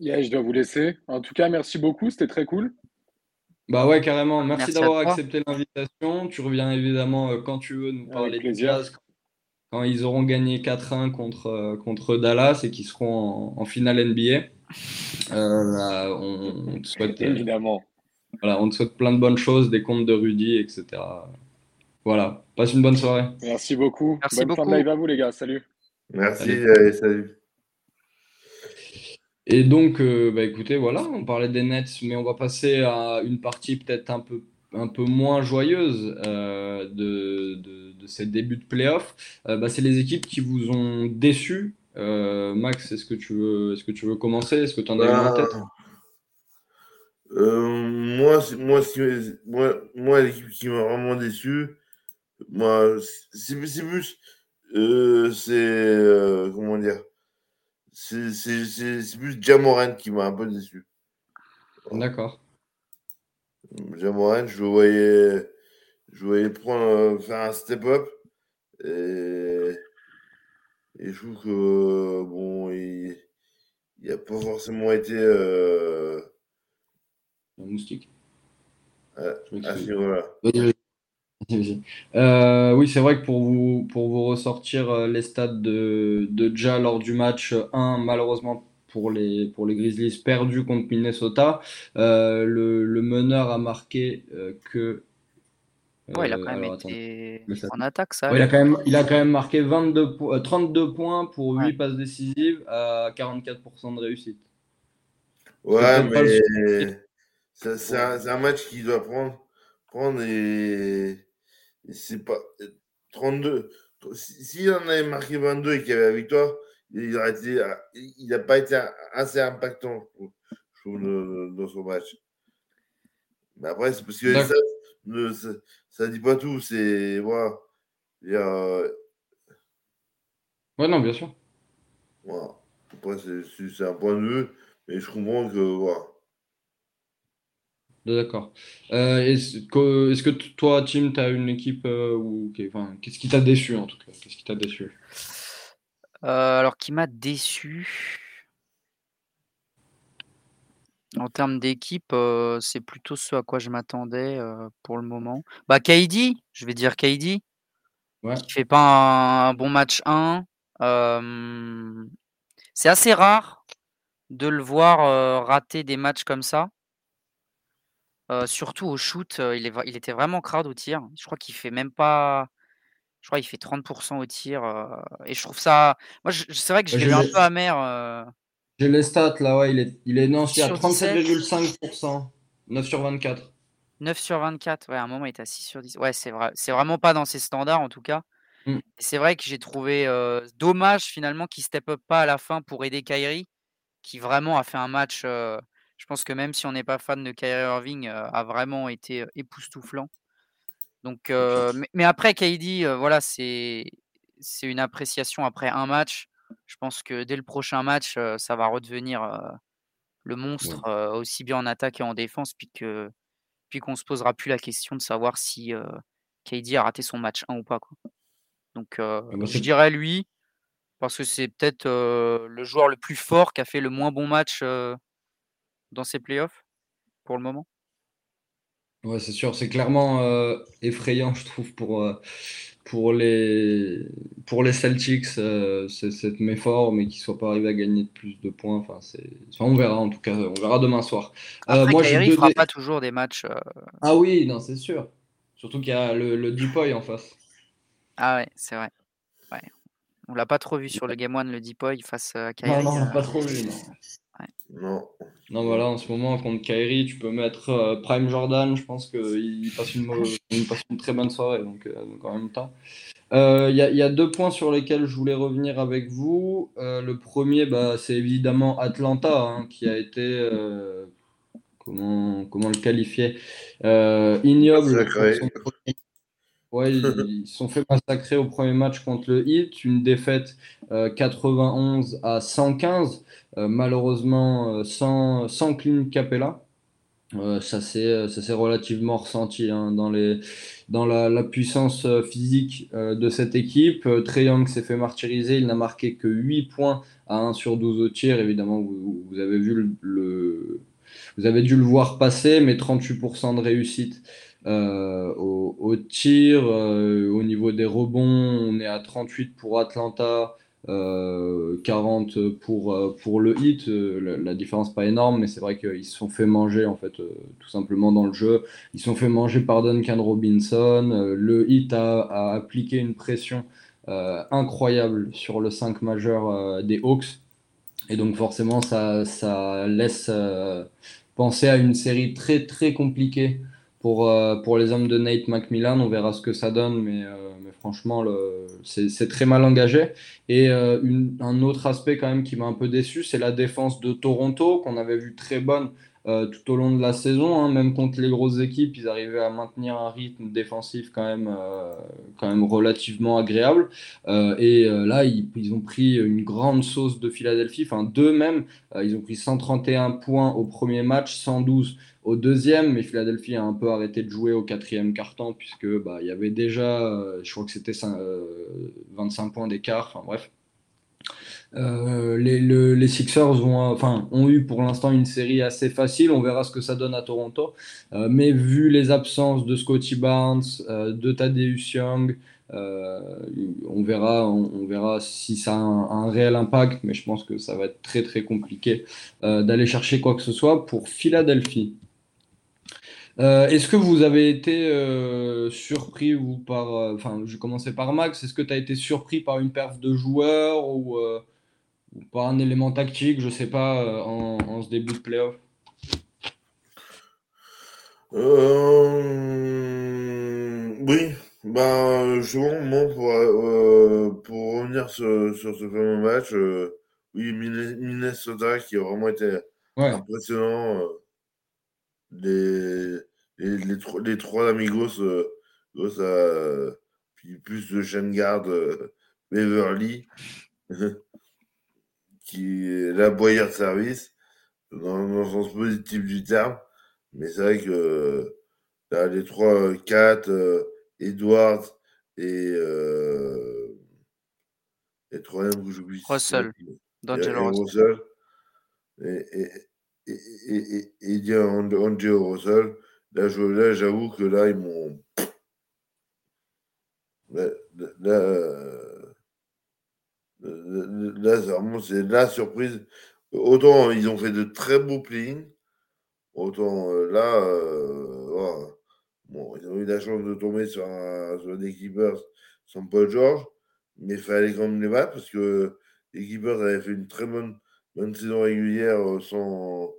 Yeah, je dois vous laisser. En tout cas, merci beaucoup, c'était très cool. Bah ouais, carrément. Merci, d'avoir accepté l'invitation. Tu reviens évidemment euh, quand tu veux nous parler de jazz quand ils auront gagné 4-1 contre, euh, contre Dallas et qu'ils seront en, finale NBA. Euh, on, te souhaite, évidemment. voilà, on te souhaite plein de bonnes choses, des comptes de Rudy, etc. Voilà, passe une bonne soirée. Merci beaucoup. Merci bonne fin de live à vous les gars. Salut. Merci, et salut. Et donc, euh, bah, écoutez, voilà, on parlait des Nets, mais on va passer à une partie peut-être un peu, un peu moins joyeuse euh, de, de, ces débuts de playoff. Euh, bah, c'est les équipes qui vous ont déçu. Max, est-ce que tu veux, est-ce que tu veux commencer? Est-ce que tu en as une en tête? moi, moi, moi, moi l'équipe qui m'a vraiment déçu, moi, c'est plus, c'est comment dire, c'est plus Jamoran qui m'a un peu déçu. D'accord. Jamoran, je voyais, je voyais prendre, faire un step-up. Et, et, je trouve que, bon, il n'a pas forcément été. Euh... Un moustique. à ce niveau-là. Euh, oui, c'est vrai que pour vous, pour vous ressortir euh, les stats de, de Ja lors du match 1, malheureusement pour les, pour les Grizzlies perdus contre Minnesota, euh, le, le, meneur a marqué que Ouais, il a quand même été en attaque, ça. il, a quand même, il a quand même marqué 22 32 points pour 8 passes décisives à 44% de réussite. Ouais, mais c'est un, match qu'il doit prendre, prendre et, c'est pas 32. S'il en avait marqué 22 et qu'il y avait la victoire, il n'a pas été assez impactant, je trouve, dans son match. Mais après, c'est parce que ça, ne, ça, dit pas tout. C'est. Voilà. Euh, ouais, non, bien sûr. Voilà. Après, c'est un point de vue, mais je comprends que. Voilà. D'accord. Euh, est-ce que, est que, toi, Tim, tu as une équipe euh, ou qu'est-ce qui t'a déçu en tout cas? Qu'est-ce qui t'a déçu? Alors, qui m'a déçu? En termes d'équipe, c'est plutôt ce à quoi je m'attendais, pour le moment. Bah, KD, je vais dire KD. Ouais. Qui fait pas un bon match 1. c'est assez rare de le voir, rater des matchs comme ça. Surtout au shoot, il il était vraiment crade au tir. Je crois qu'il fait même pas je crois qu'il fait 30% au tir, et je trouve ça moi c'est vrai que je l'ai un peu amer, j'ai les stats là, ouais, il est, il est non, à 37,5%. 9 sur 24. 9 sur 24, ouais, à un moment il était à 6 sur 10. Ouais, c'est vrai, c'est vraiment pas dans ses standards en tout cas. Mm. C'est vrai que j'ai trouvé euh, dommage finalement qu'il step up pas à la fin pour aider Kyrie, qui vraiment a fait un match. Euh, je pense que même si on n'est pas fan de Kyrie Irving, euh, a vraiment été époustouflant. Donc, mais, mais, après KD, voilà, c'est c'est une appréciation après un match. Je pense que dès le prochain match, ça va redevenir le monstre, aussi bien en attaque et en défense, puis que puis qu'on se posera plus la question de savoir si KD a raté son match 1 ou pas. Quoi. Donc ah bah, je dirais lui, parce que c'est peut-être le joueur le plus fort qui a fait le moins bon match dans ses playoffs pour le moment? Ouais, c'est sûr, c'est clairement effrayant, je trouve, pour, pour les, pour les Celtics, euh, cette méforme mais qu'ils ne soient pas arrivés à gagner de plus de points. Enfin, on verra en tout cas, on verra demain soir. Euh, Après, moi, Kyrie ne fera pas toujours des matchs. Euh, ah oui, non, c'est sûr. Surtout qu'il y a le, le Deepoy en face. Ah ouais, c'est vrai. Ouais. On l'a pas trop vu sur le Game One, le Deepoy face à Kyrie. Non, non, on l'a pas trop vu. Non. Non. Non, voilà, en ce moment, contre Kyrie, tu peux mettre euh, Prime Jordan. Je pense qu'il passe une, passe une très bonne soirée, donc, euh, en même temps. Euh, il y, a deux points sur lesquels je voulais revenir avec vous. le premier, bah, c'est évidemment Atlanta, hein, qui a été. comment, comment le qualifier? Ignoble. Ouais, ils se sont fait massacrer au premier match contre le Heat, une défaite 91 à 115. Euh, malheureusement, euh, sans, sans Clint Capella. Euh, ça s'est relativement ressenti hein, dans, les, dans la, la puissance physique de cette équipe. Trey Young s'est fait martyriser, il n'a marqué que 8 points à 1 sur 12 au tir. Évidemment, vous, vous avez vu le, vous avez dû le voir passer, mais 38% de réussite euh, au, tir. Euh, au niveau des rebonds, on est à 38 pour Atlanta, 40 euh, pour, pour le hit. Euh, la, différence pas énorme, mais c'est vrai qu'ils se sont fait manger en fait tout simplement dans le jeu. Ils se sont fait manger par Duncan Robinson. le hit a, appliqué une pression incroyable sur le 5 majeur des Hawks. Et donc forcément, ça laisse penser à une série très très compliquée pour, pour les hommes de Nate McMillan. On verra ce que ça donne, mais franchement, c'est très mal engagé. Et euh, un autre aspect quand même qui m'a un peu déçu, c'est la défense de Toronto, qu'on avait vu très bonne euh, tout au long de la saison. Hein. Même contre les grosses équipes, ils arrivaient à maintenir un rythme défensif quand même, euh, quand même relativement agréable. et là, ils, ils, ont pris une grande sauce de Philadelphie, enfin deux même. ils ont pris 131 points au premier match, 112 au deuxième, mais Philadelphie a un peu arrêté de jouer au quatrième quart-temps, puisque bah, il y avait déjà, euh, je crois que c'était 25 euh, points d'écart, enfin bref. Euh, les, Sixers ont, enfin, ont eu pour l'instant une série assez facile. On verra ce que ça donne à Toronto. mais vu les absences de Scotty Barnes, de Tadeusz Young, on, verra, on, verra si ça a un, réel impact. Mais je pense que ça va être très très compliqué d'aller chercher quoi que ce soit pour Philadelphie. Est-ce que vous avez été surpris ou par. Enfin, je commençais par Max. Est-ce que tu as été surpris par une perf de joueurs ou, par un élément tactique, je sais pas, en, en ce début de playoff? Euh, oui, ben, justement, pour, euh, pour revenir sur, sur ce fameux match, euh, oui, Minnesota qui a vraiment été impressionnant. les, les, les, les, trois amigos, grâce à puis plus de chaîne garde Beverly, qui est la boyère de service, dans, dans le sens positif du terme. Mais c'est vrai que là, les trois, 4, euh, Edwards et, euh, et troisième que j'oublie. Russell. D'Angelo Russell. Et, et, et, et, et, Russell. Là, j'avoue que là, ils m'ont. Là, là, là, là c'est la surprise. Autant ils ont fait de très beaux playing, Autant euh, là, euh, bon, ils ont eu la chance de tomber sur un, sur sans Paul George, mais il fallait quand même les battre parce que les Keepers avaient fait une très bonne, bonne saison régulière euh, sans,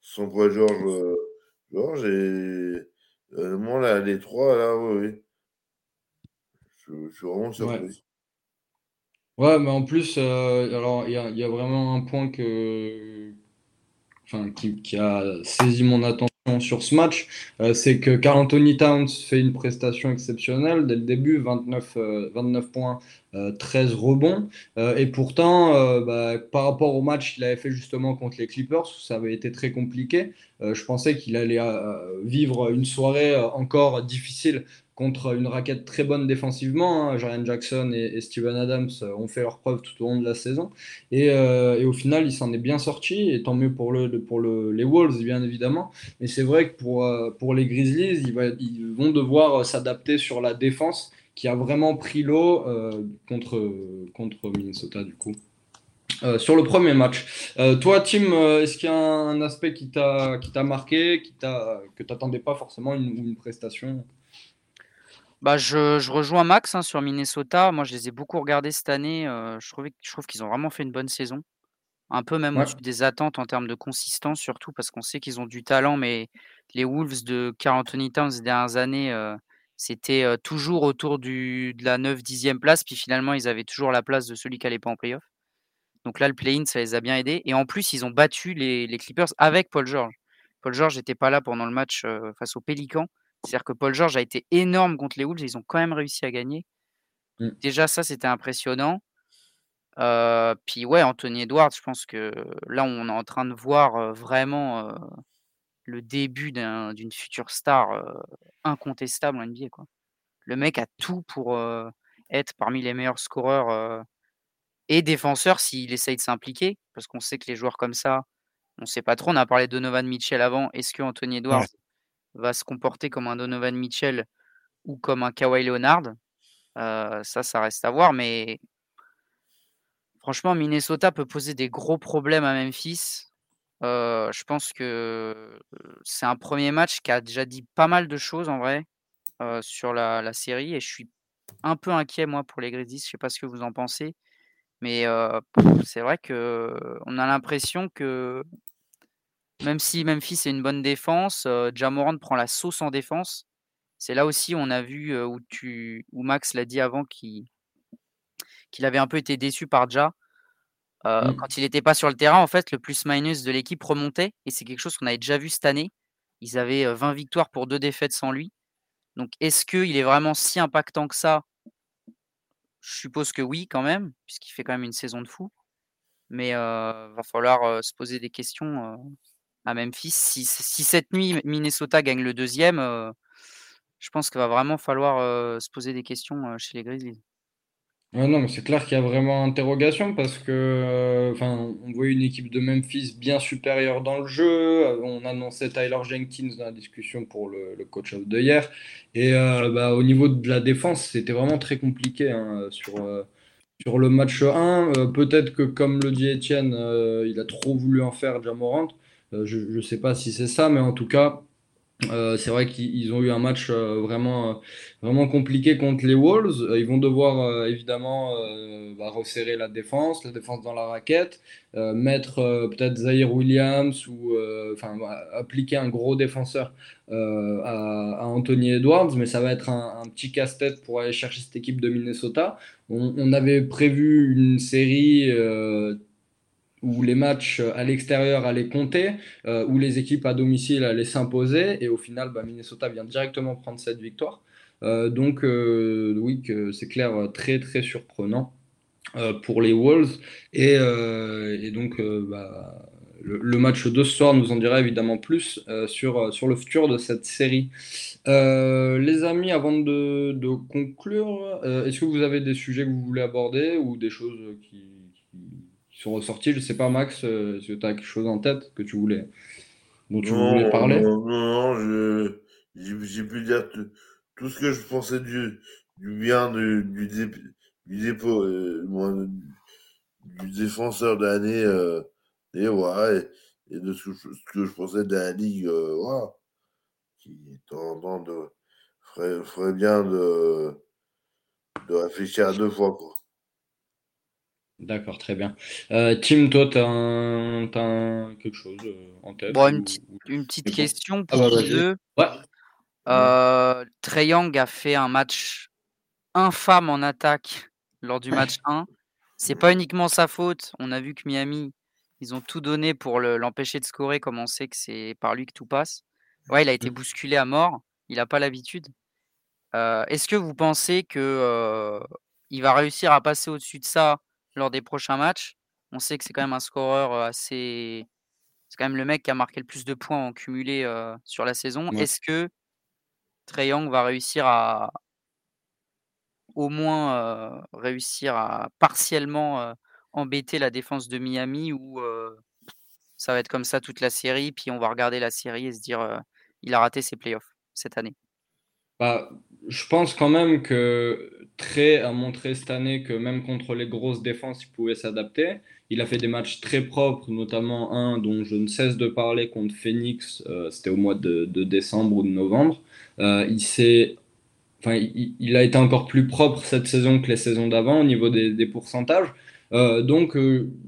sans Paul George. George et moi, là, les trois, là, oui. Je, suis vraiment surpris. Ouais. mais en plus, alors il y, y, a vraiment un point que, qui, a saisi mon attention sur ce match, euh, c'est que Carl Anthony Towns fait une prestation exceptionnelle dès le début, 29, 29 euh, points, 13 euh, rebonds. et pourtant, bah, par rapport au match qu'il avait fait justement contre les Clippers, ça avait été très compliqué. je pensais qu'il allait vivre une soirée encore difficile contre une raquette très bonne défensivement. Hein. Jackson et, Steven Adams euh, ont fait leur preuve tout au long de la saison. Euh, et, au final, il s'en est bien sorti, et tant mieux pour, le, pour le, les Wolves, bien évidemment. Mais c'est vrai que pour, euh, pour les Grizzlies, ils, vont devoir s'adapter sur la défense qui a vraiment pris l'eau contre, contre Minnesota, du coup. sur le premier match. toi, Tim, est-ce qu'il y a un, aspect qui t'a marqué, qui que tu n'attendais pas forcément une, une prestation? Bah, je je rejoins Max, hein, sur Minnesota. Moi, je les ai beaucoup regardés cette année, je trouvais je trouve qu'ils ont vraiment fait une bonne saison. Un peu même au-dessus des attentes en termes de consistance, surtout parce qu'on sait qu'ils ont du talent, mais les Wolves de Karl Anthony Towns ces dernières années, c'était, toujours autour du de la 9-10e place, puis finalement, ils avaient toujours la place de celui qui allait pas en playoff. Donc là, le play-in, ça les a bien aidés et en plus, ils ont battu les les Clippers avec Paul George. Paul George n'était pas là pendant le match, face aux Pélicans c'est-à-dire que Paul George a été énorme contre les Wolves, ils ont quand même réussi à gagner. Mmh. Déjà, ça, c'était impressionnant. puis ouais, Anthony Edwards, je pense que là, on est en train de voir vraiment le début d'une future star incontestable en NBA. Quoi. Le mec a tout pour être parmi les meilleurs scoreurs et défenseurs s'il essaye de s'impliquer, parce qu'on sait que les joueurs comme ça, on ne sait pas trop. On a parlé de Donovan Mitchell avant. Est-ce que Anthony Edwards va se comporter comme un Donovan Mitchell ou comme un Kawhi Leonard. ça, ça reste à voir, mais franchement, Minnesota peut poser des gros problèmes à Memphis. je pense que c'est un premier match qui a déjà dit pas mal de choses en vrai sur la, série et je suis un peu inquiet moi pour les Grizzlies. Je sais pas ce que vous en pensez, mais c'est vrai que on a l'impression que même si Memphis est une bonne défense, euh, Jamorand prend la sauce en défense. C'est là aussi on a vu où, tu, où Max l'a dit avant qu'il avait un peu été déçu par Ja. Mmh. Quand il n'était pas sur le terrain, en fait, le plus-minus de l'équipe remontait. Et c'est quelque chose qu'on avait déjà vu cette année. Ils avaient 20 victoires pour deux défaites sans lui. Donc, est-ce qu'il est vraiment si impactant que ça? Je suppose que oui, quand même, puisqu'il fait quand même une saison de fou. Mais il va falloir se poser des questions à Memphis. Si, cette nuit Minnesota gagne le deuxième, euh, je pense qu'il va vraiment falloir euh, se poser des questions euh, chez les Grizzlies. non, c'est clair qu'il y a vraiment interrogation parce que, on voit une équipe de Memphis bien supérieure dans le jeu. On annonçait Tyler Jenkins dans la discussion pour le, coach of the year. Et bah, au niveau de la défense, c'était vraiment très compliqué hein, sur, sur le match 1. Peut-être que, comme le dit Etienne, il a trop voulu en faire Jamorant. Euh, je ne sais pas si c'est ça, mais en tout cas, Euh, c'est vrai qu'ils ont eu un match euh, vraiment, vraiment compliqué contre les Wolves. ils vont devoir évidemment bah, resserrer la défense, la défense dans la raquette, mettre peut-être Zaire Williams ou enfin appliquer un gros défenseur à, Anthony Edwards, mais ça va être un, petit casse-tête pour aller chercher cette équipe de Minnesota. On avait prévu une série où les matchs euh, à l'extérieur allaient compter, euh, où les équipes à domicile allaient s'imposer, et au final, bah, Minnesota vient directement prendre cette victoire. Euh, donc, oui, c'est clair, très très surprenant pour les Wolves. Et, donc, bah, le, match de ce soir nous en dira évidemment plus sur, sur le futur de cette série. les amis, avant de, de conclure, est-ce que vous avez des sujets que vous voulez aborder ou des choses qui sont ressortis. Je sais pas, Max, euh, si tu as quelque chose en tête que tu voulais, dont tu voulais parler? Non, non, j'ai pu dire tout, ce que je pensais du, du bien du, du, dépôt, euh, du défenseur de l'année, euh, et, ouais, et, de ce, que je pensais de la ligue, voilà, qui en de, ferait, ferait bien de, de réfléchir à deux fois, quoi. D'accord, très bien. Euh, Tim, toi, tu as, quelque chose euh, en tête bon, une, petite, une petite question ah pour vous Ouais. Euh, Trey Young a fait un match infâme en attaque lors du match 1. C'est pas uniquement sa faute. On a vu que Miami, ils ont tout donné pour l'empêcher de scorer, comme on sait que c'est par lui que tout passe. Ouais, il a été mmh. bousculé à mort. Il n'a pas l'habitude. Euh, est-ce que vous pensez que il va réussir à passer au-dessus de ça lors des prochains matchs. On sait que c'est quand même un scoreur assez. C'est quand même le mec qui a marqué le plus de points en cumulé sur la saison. Est-ce que Trey Young va réussir à au moins réussir à partiellement embêter la défense de Miami ou ça va être comme ça toute la série, puis on va regarder la série et se dire il a raté ses playoffs cette année? Bah, Je pense quand même que Trey a montré cette année que même contre les grosses défenses, il pouvait s'adapter. Il a fait des matchs très propres, notamment un dont je ne cesse de parler contre Phoenix, euh, c'était au mois de, décembre ou de novembre. Euh, il, enfin, il, a été encore plus propre cette saison que les saisons d'avant au niveau des, pourcentages. Euh, donc,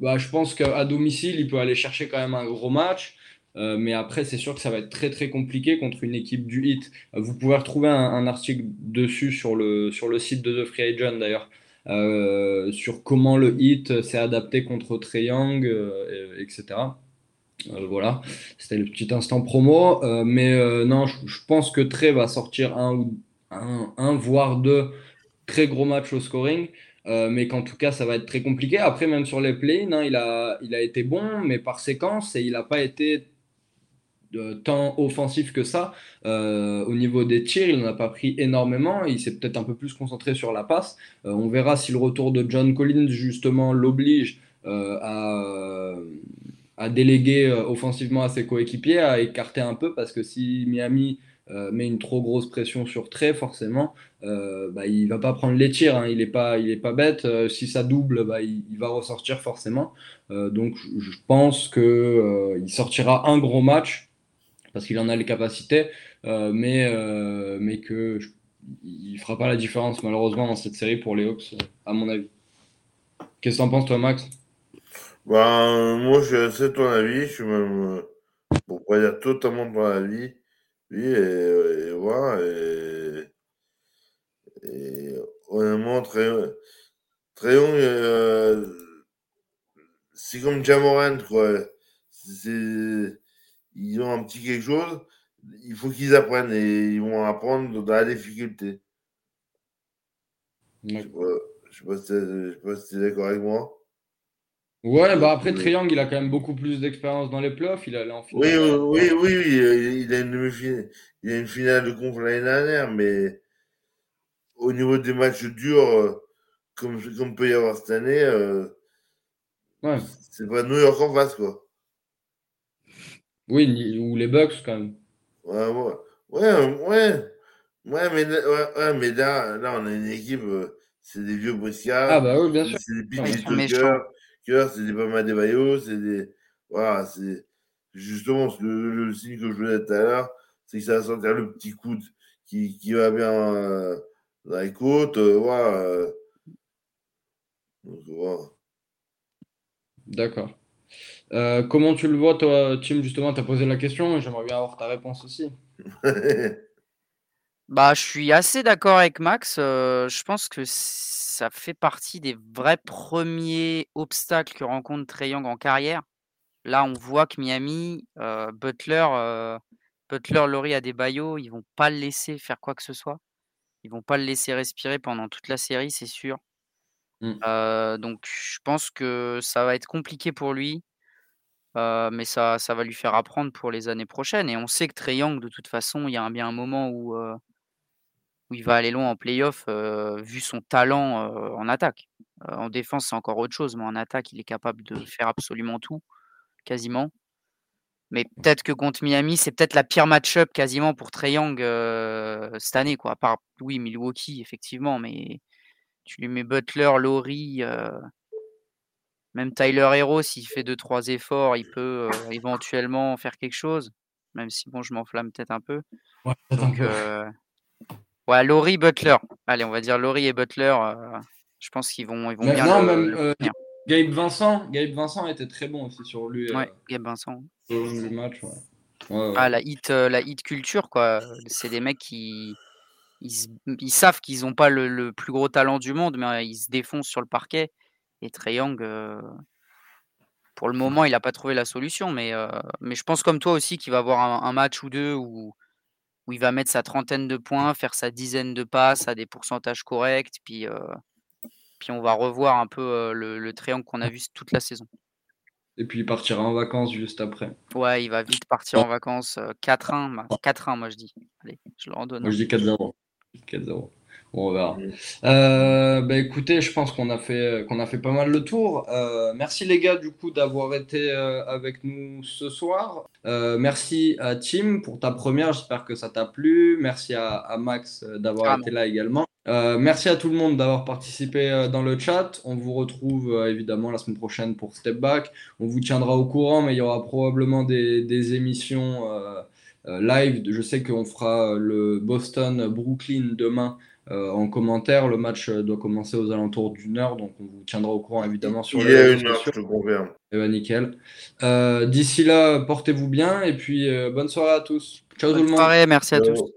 bah, je pense qu'à domicile, il peut aller chercher quand même un gros match. Euh, mais après, c'est sûr que ça va être très très compliqué contre une équipe du Hit. Euh, vous pouvez retrouver un, article dessus sur le, sur le site de The Free Agent d'ailleurs, euh, sur comment le Hit s'est adapté contre Young, etc. voilà, c'était le petit instant promo. mais non, je, pense que Trey va sortir un, un, un, voire deux très gros matchs au scoring. mais qu'en tout cas, ça va être très compliqué. Après, même sur les play hein, il, a, il a été bon, mais par séquence, et il n'a pas été tant offensif que ça. Euh, au niveau des tirs, il n'en a pas pris énormément. Il s'est peut-être un peu plus concentré sur la passe. Euh, on verra si le retour de John Collins, justement, l'oblige euh, à, à, déléguer offensivement à ses coéquipiers, à écarter un peu, parce que si Miami met une trop grosse pression sur Trey, forcément, bah, il va pas prendre les tirs. Hein. Il n'est pas, pas bête. si ça double, bah, il, va ressortir forcément. donc, je pense qu'il sortira un gros match parce qu'il en a les capacités, euh, mais, euh, mais que fera pas la différence malheureusement dans cette série pour les Hawks, à mon avis. Qu'est-ce que tu en penses toi, Max? Ben, Moi, je ton avis. Je suis même, euh, pour pas dire totalement ton avis. Oui, et, voilà. Et, et honnêtement, très, très long, c'est comme Jamorant, quoi. C'est ils ont un petit quelque chose, il faut qu'ils apprennent et ils vont apprendre dans la difficulté. Je ne sais pas, si tu es, d'accord avec moi. Ouais, bah après Triangle, il a quand même beaucoup plus d'expérience dans les playoffs. Il en finale. Oui, oui, oui, oui, il a une, il a une finale de conf l'année dernière, mais au niveau des matchs durs, euh, comme, comme peut y avoir cette année, euh, ouais. c'est pas New York en face, quoi. Oui, ou les Bucks quand même. Ouais, ouais. Ouais, ouais. mais, ouais, mais là, là, on a une équipe, euh, c'est des vieux briscards. Ah bah oui, bien sûr. C'est des PJ Tucker, c'est des Pama de Bayo, c'est des. Voilà, c'est justement le, le, signe que je voulais tout à l'heure, c'est que ça va sentir le petit coude qui, qui va bien euh, dans les côtes. euh, voilà, euh. Donc, voilà. D'accord. Euh, comment tu le vois, toi, Tim, justement, tu as posé la question, et j'aimerais bien avoir ta réponse aussi. Bah, je suis assez d'accord avec Max. euh, je pense que ça fait partie des vrais premiers obstacles que rencontre Trae Young en carrière. Là, on voit que Miami, euh, Butler, euh, Butler, Laurie Adebayo, ils vont pas le laisser faire quoi que ce soit. Ils vont pas le laisser respirer pendant toute la série, c'est sûr. Mm. Donc, je pense que ça va être compliqué pour lui. Euh, mais ça, ça va lui faire apprendre pour les années prochaines. Et on sait que Trae Young, de toute façon, il y a un- bien un moment où, euh, où il va aller loin en playoff, euh, vu son talent en attaque. En défense, c'est encore autre chose, mais en attaque, il est capable de faire absolument tout, quasiment. Mais peut-être que contre Miami, c'est peut-être la pire match-up quasiment pour Trae Young cette année, quoi. À part, oui, Milwaukee, effectivement, mais tu lui mets Butler, Laurie, même Tyler Hero, s'il fait deux, trois efforts, il peut euh, éventuellement faire quelque chose. Même si, bon, je m'enflamme peut-être un peu. Ouais, Donc, euh, ouais, Laurie, Butler. Allez, on va dire Laurie et Butler. euh, je pense qu'ils vont, ils vont Mais bien non, le, même le. Gabe Vincent, Gabe Vincent était très bon aussi sur lui Ouais, Gabe Vincent. long du match. ouais. Ah, la hit, la hit culture, quoi. C'est des mecs qui ils, savent qu'ils n'ont pas le, le plus gros talent du monde, mais ils se défoncent sur le parquet. Et Young, euh, pour le moment, il n'a pas trouvé la solution. Mais, euh, mais je pense comme toi aussi qu'il va avoir un, un match ou deux où, où il va mettre sa trentaine de points, faire sa dizaine de passes à des pourcentages corrects. Puis, euh, puis on va revoir un peu le, le Young qu'on a vu toute la saison. Et puis il partira en vacances juste après. Ouais, il va vite partir en vacances. euh, 4-1, ma- 4-1, moi je dis. Allez, je le redonne. Moi je dis 4-0. 4-0. Bon, on verra. Mm. Euh, bah écoutez, je pense qu'on a fait qu'on a fait pas mal le tour. Euh, merci les gars du coup d'avoir été euh, avec nous ce soir. Merci à Tim pour ta première, j'espère que ça t'a plu. Merci à, à Max d'avoir Ah, été là également. Merci à tout le monde d'avoir participé dans le chat. On vous retrouve évidemment la semaine prochaine pour Step Back. On vous tiendra au courant, mais il y aura probablement des, des émissions live. Je sais qu'on fera le Boston-Brooklyn demain euh, en commentaire. Le match euh, doit commencer aux alentours d'une heure, donc on vous tiendra au courant évidemment sur Il les y a réseaux une heure, je confirme. Eh ben, nickel. Euh, D'ici là, portez-vous bien et puis euh, bonne soirée à tous. Ciao tout le Bonne monde. soirée, merci à tous.